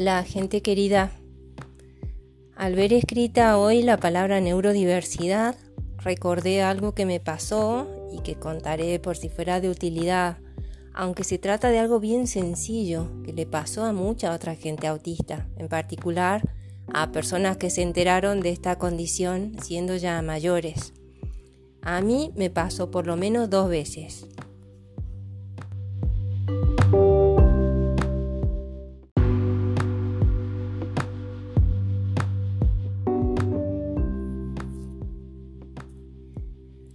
Hola, gente querida. Al ver escrita hoy la palabra neurodiversidad, recordé algo que me pasó y que contaré por si fuera de utilidad, aunque se trata de algo bien sencillo que le pasó a mucha otra gente autista, en particular a personas que se enteraron de esta condición siendo ya mayores. A mí me pasó por lo menos dos veces.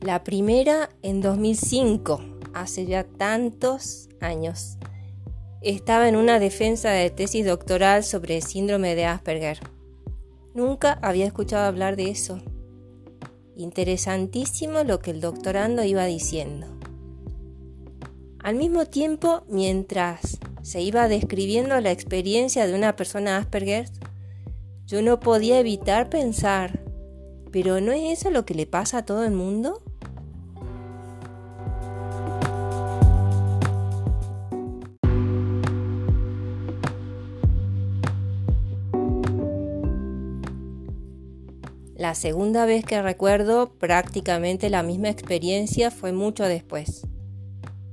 La primera en 2005, hace ya tantos años. Estaba en una defensa de tesis doctoral sobre síndrome de Asperger. Nunca había escuchado hablar de eso. Interesantísimo lo que el doctorando iba diciendo. Al mismo tiempo, mientras se iba describiendo la experiencia de una persona Asperger, yo no podía evitar pensar, ¿pero no es eso lo que le pasa a todo el mundo? La segunda vez que recuerdo prácticamente la misma experiencia fue mucho después.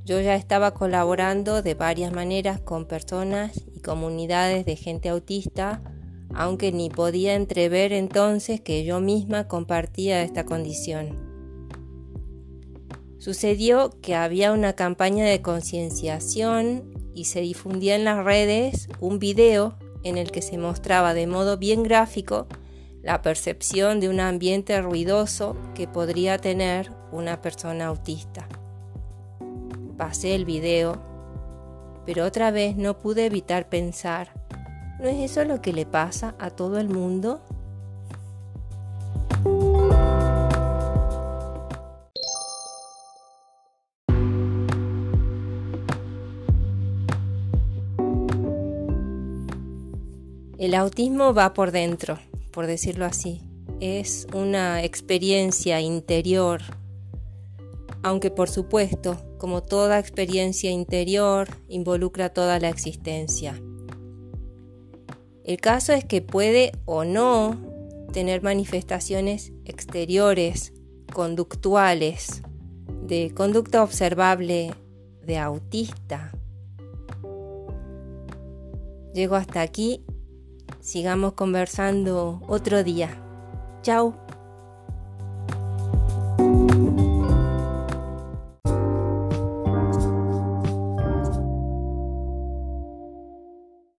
Yo ya estaba colaborando de varias maneras con personas y comunidades de gente autista, aunque ni podía entrever entonces que yo misma compartía esta condición. Sucedió que había una campaña de concienciación y se difundía en las redes un video en el que se mostraba de modo bien gráfico la percepción de un ambiente ruidoso que podría tener una persona autista. Pasé el video, pero otra vez no pude evitar pensar, ¿no es eso lo que le pasa a todo el mundo? El autismo va por dentro por decirlo así. Es una experiencia interior, aunque por supuesto, como toda experiencia interior, involucra toda la existencia. El caso es que puede o no tener manifestaciones exteriores, conductuales, de conducta observable de autista. Llego hasta aquí Sigamos conversando otro día. Chao.